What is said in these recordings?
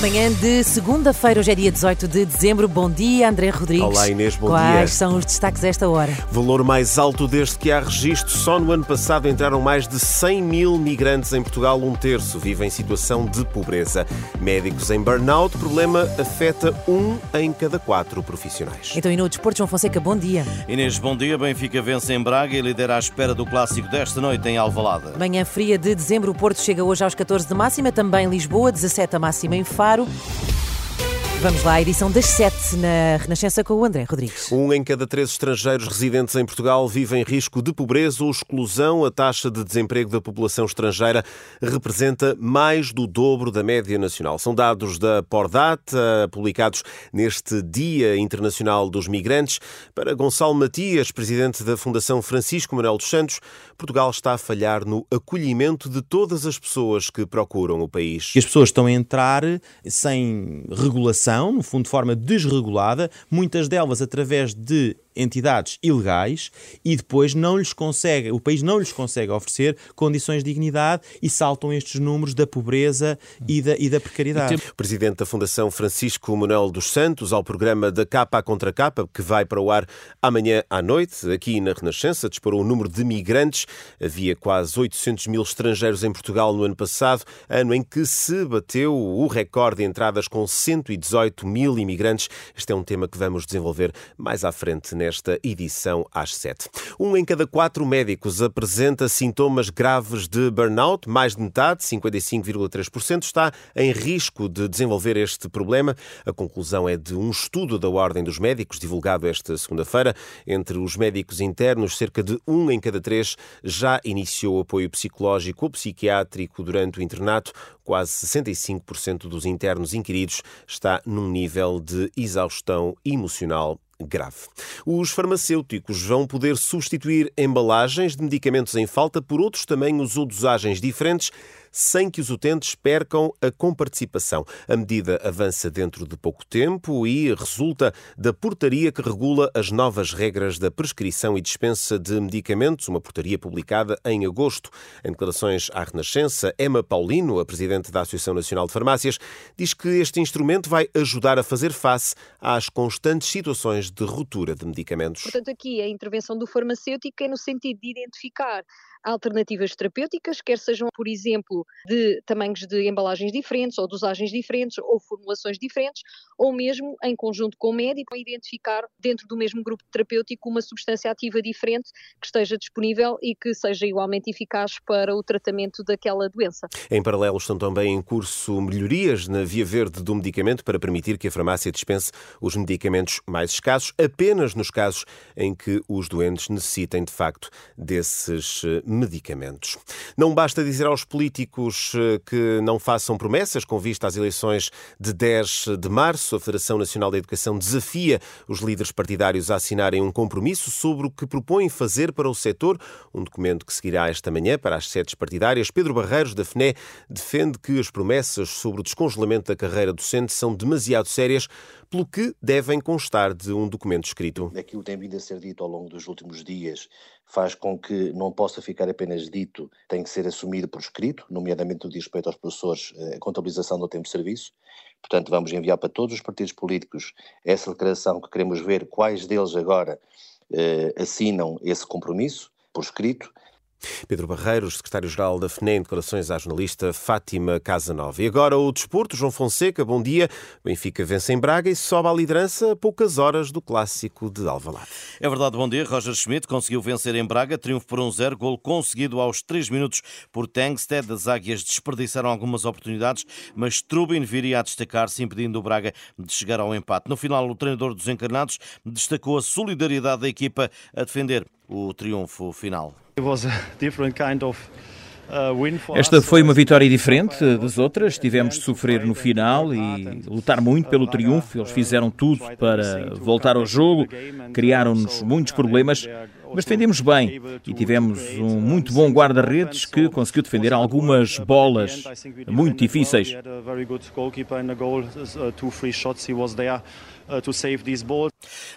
Manhã de segunda-feira, hoje é dia 18 de dezembro. Bom dia, André Rodrigues. Olá, Inês, bom Quais dia. Quais são os destaques desta hora? Valor mais alto desde que há registro. Só no ano passado entraram mais de 100 mil migrantes em Portugal. Um terço vive em situação de pobreza. Médicos em burnout. Problema afeta um em cada quatro profissionais. Então, e no Desporto, João Fonseca, bom dia. Inês, bom dia. Benfica vence em Braga e lidera à espera do clássico desta noite em Alvalade. Manhã fria de dezembro, o Porto chega hoje aos 14 de máxima, também Lisboa, 17 a máxima em Faro claro Vamos lá, a edição das 7 na Renascença com o André Rodrigues. Um em cada três estrangeiros residentes em Portugal vive em risco de pobreza ou exclusão. A taxa de desemprego da população estrangeira representa mais do dobro da média nacional. São dados da Pordata, publicados neste Dia Internacional dos Migrantes. Para Gonçalo Matias, presidente da Fundação Francisco Manuel dos Santos, Portugal está a falhar no acolhimento de todas as pessoas que procuram o país. E as pessoas estão a entrar sem regulação no fundo de forma desregulada, muitas delas através de entidades ilegais e depois não lhes consegue, o país não lhes consegue oferecer condições de dignidade e saltam estes números da pobreza e da, e da precariedade. O presidente da Fundação Francisco Manuel dos Santos ao programa da Capa contra Capa, que vai para o ar amanhã à noite, aqui na Renascença, disparou o número de migrantes. Havia quase 800 mil estrangeiros em Portugal no ano passado, ano em que se bateu o recorde de entradas com 118 mil imigrantes. Este é um tema que vamos desenvolver mais à frente nesta edição às sete. Um em cada quatro médicos apresenta sintomas graves de burnout. Mais de metade, 55,3%, está em risco de desenvolver este problema. A conclusão é de um estudo da Ordem dos Médicos, divulgado esta segunda-feira. Entre os médicos internos, cerca de um em cada três já iniciou apoio psicológico ou psiquiátrico durante o internato. Quase 65% dos internos inquiridos está num nível de exaustão emocional grave. Os farmacêuticos vão poder substituir embalagens de medicamentos em falta por outros tamanhos ou dosagens diferentes sem que os utentes percam a comparticipação. A medida avança dentro de pouco tempo e resulta da portaria que regula as novas regras da prescrição e dispensa de medicamentos, uma portaria publicada em agosto. Em declarações à Renascença, Emma Paulino, a presidente da Associação Nacional de Farmácias, diz que este instrumento vai ajudar a fazer face às constantes situações de ruptura de medicamentos. Portanto, aqui a intervenção do farmacêutico é no sentido de identificar alternativas terapêuticas, quer sejam, por exemplo, de tamanhos de embalagens diferentes, ou dosagens diferentes, ou formulações diferentes, ou mesmo em conjunto com o médico, identificar dentro do mesmo grupo terapêutico uma substância ativa diferente que esteja disponível e que seja igualmente eficaz para o tratamento daquela doença. Em paralelo estão também em curso melhorias na via verde do medicamento para permitir que a farmácia dispense os medicamentos mais escassos apenas nos casos em que os doentes necessitem de facto desses medicamentos. Não basta dizer aos políticos eh, que não façam promessas com vista às eleições de 10 de março. A Federação Nacional da Educação desafia os líderes partidários a assinarem um compromisso sobre o que propõem fazer para o setor, um documento que seguirá esta manhã para as sedes partidárias. Pedro Barreiros, da FNE, defende que as promessas sobre o descongelamento da carreira docente são demasiado sérias, pelo que devem constar de um documento escrito. Aquilo tem vindo a ser dito ao longo dos últimos dias faz com que não possa ficar apenas dito, tem que ser assumido por escrito, nomeadamente no respeito aos professores, a contabilização do tempo de serviço. Portanto, vamos enviar para todos os partidos políticos essa declaração que queremos ver quais deles agora eh, assinam esse compromisso por escrito Pedro Barreiros, secretário-geral da FNE, em declarações à jornalista Fátima Casanova. E agora o desporto, João Fonseca, bom dia. Benfica vence em Braga e sobe à liderança a poucas horas do clássico de Alvalade. É verdade, bom dia. Roger Schmidt conseguiu vencer em Braga, triunfo por 1-0, um gol conseguido aos 3 minutos por Tangsted. As águias desperdiçaram algumas oportunidades, mas Trubin viria a destacar-se, impedindo o Braga de chegar ao empate. No final, o treinador dos encarnados destacou a solidariedade da equipa a defender o triunfo final. Esta foi uma vitória diferente das outras. Tivemos de sofrer no final e lutar muito pelo triunfo. Eles fizeram tudo para voltar ao jogo, criaram-nos muitos problemas. Mas defendemos bem e tivemos um muito bom guarda-redes que conseguiu defender algumas bolas muito difíceis.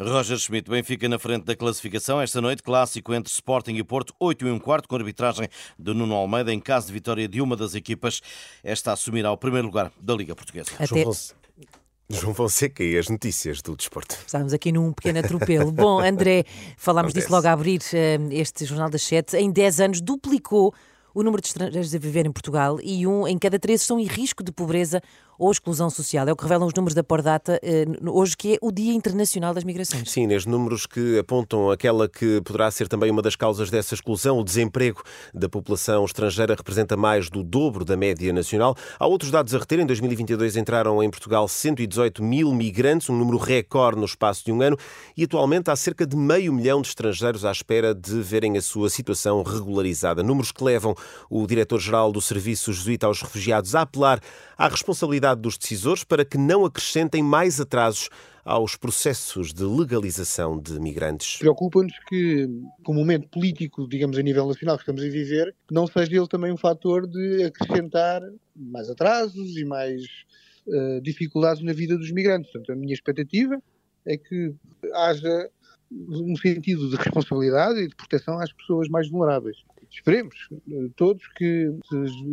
Roger Schmidt, Benfica na frente da classificação. Esta noite, clássico entre Sporting e Porto, 8 e um quarto, com arbitragem de Nuno Almeida. Em caso de vitória de uma das equipas, esta assumirá o primeiro lugar da Liga Portuguesa. Até... João Fonseca e as notícias do desporto. Estávamos aqui num pequeno atropelo. Bom, André, falámos disso logo a abrir eh, este Jornal das Sete. Em 10 anos duplicou o número de estrangeiros a viver em Portugal e um em cada três estão em risco de pobreza ou exclusão social. É o que revelam os números da Pordata eh, hoje, que é o Dia Internacional das Migrações. Sim, Inês, números que apontam aquela que poderá ser também uma das causas dessa exclusão. O desemprego da população estrangeira representa mais do dobro da média nacional. Há outros dados a reter. Em 2022 entraram em Portugal 118 mil migrantes, um número recorde no espaço de um ano, e atualmente há cerca de meio milhão de estrangeiros à espera de verem a sua situação regularizada. Números que levam o diretor-geral do Serviço Jesuíta aos Refugiados a apelar à responsabilidade dos decisores para que não acrescentem mais atrasos aos processos de legalização de migrantes. Preocupa-nos que, com o momento político, digamos, a nível nacional que estamos a viver, não seja ele também um fator de acrescentar mais atrasos e mais uh, dificuldades na vida dos migrantes. Portanto, a minha expectativa é que haja um sentido de responsabilidade e de proteção às pessoas mais vulneráveis esperemos todos que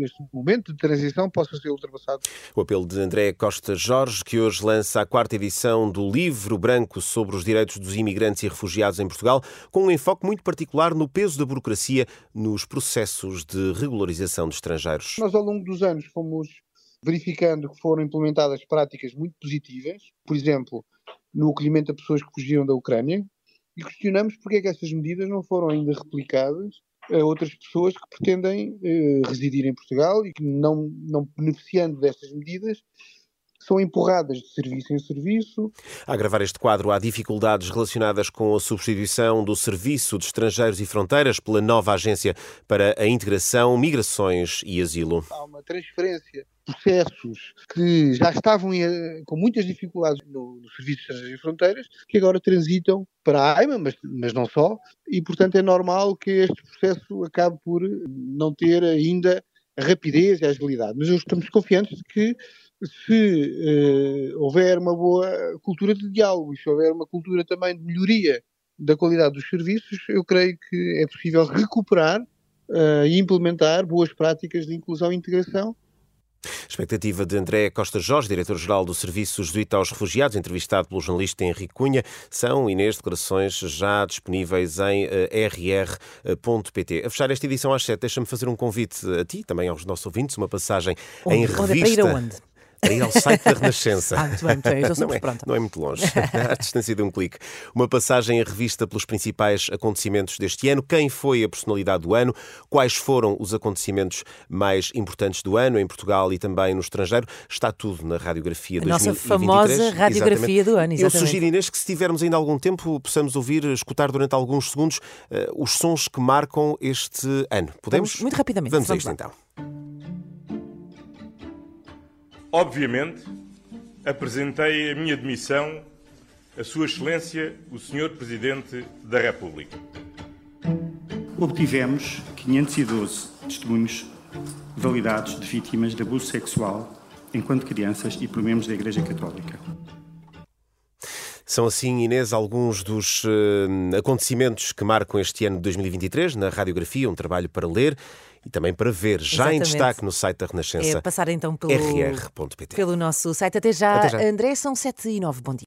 este momento de transição possa ser ultrapassado. O apelo de André Costa Jorge, que hoje lança a quarta edição do Livro Branco sobre os Direitos dos Imigrantes e Refugiados em Portugal, com um enfoque muito particular no peso da burocracia nos processos de regularização de estrangeiros. Nós, ao longo dos anos, fomos verificando que foram implementadas práticas muito positivas, por exemplo, no acolhimento de pessoas que fugiam da Ucrânia, e questionamos porque é que essas medidas não foram ainda replicadas a outras pessoas que pretendem eh, residir em Portugal e que, não, não beneficiando destas medidas, são empurradas de serviço em serviço. A agravar este quadro, há dificuldades relacionadas com a substituição do Serviço de Estrangeiros e Fronteiras pela nova Agência para a Integração, Migrações e Asilo. Há uma transferência processos que já estavam em, com muitas dificuldades no, no Serviço de Estrangeiros e Fronteiras, que agora transitam para a AIMA, mas, mas não só, e portanto é normal que este processo acabe por não ter ainda a rapidez e a agilidade. Mas estamos confiantes de que se uh, houver uma boa cultura de diálogo e se houver uma cultura também de melhoria da qualidade dos serviços, eu creio que é possível recuperar uh, e implementar boas práticas de inclusão e integração Expectativa de André Costa Jorge, diretor-geral do Serviço Jesuíta aos Refugiados, entrevistado pelo jornalista Henrique Cunha. São, Inês, declarações já disponíveis em eh, rr.pt. A fechar esta edição às 7, deixa-me fazer um convite a ti, também aos nossos ouvintes, uma passagem onde, em onde revista. É para ir aonde? Para ir ao site da Renascença. ah, muito bem, muito bem. Eu não, é, não é muito longe, à distância de um clique. Uma passagem em revista pelos principais acontecimentos deste ano, quem foi a personalidade do ano, quais foram os acontecimentos mais importantes do ano em Portugal e também no estrangeiro. Está tudo na radiografia a 2023. Nossa famosa radiografia exatamente. do ano. Exatamente. Eu sugiro, Inês, que se tivermos ainda algum tempo, possamos ouvir, escutar durante alguns segundos uh, os sons que marcam este ano. Podemos? Vamos, muito rapidamente. Vamos, Vamos a lá. isto então. Obviamente, apresentei a minha demissão a Sua Excelência, o Sr. Presidente da República. Obtivemos 512 testemunhos validados de vítimas de abuso sexual enquanto crianças e por membros da Igreja Católica. São assim, Inês, alguns dos uh, acontecimentos que marcam este ano de 2023 na radiografia, um trabalho para ler e também para ver, já Exatamente. em destaque no site da Renascença. É passar então pelo, rr.pt. pelo nosso site. Até já, Até já. André, são 7 e 9. Bom dia.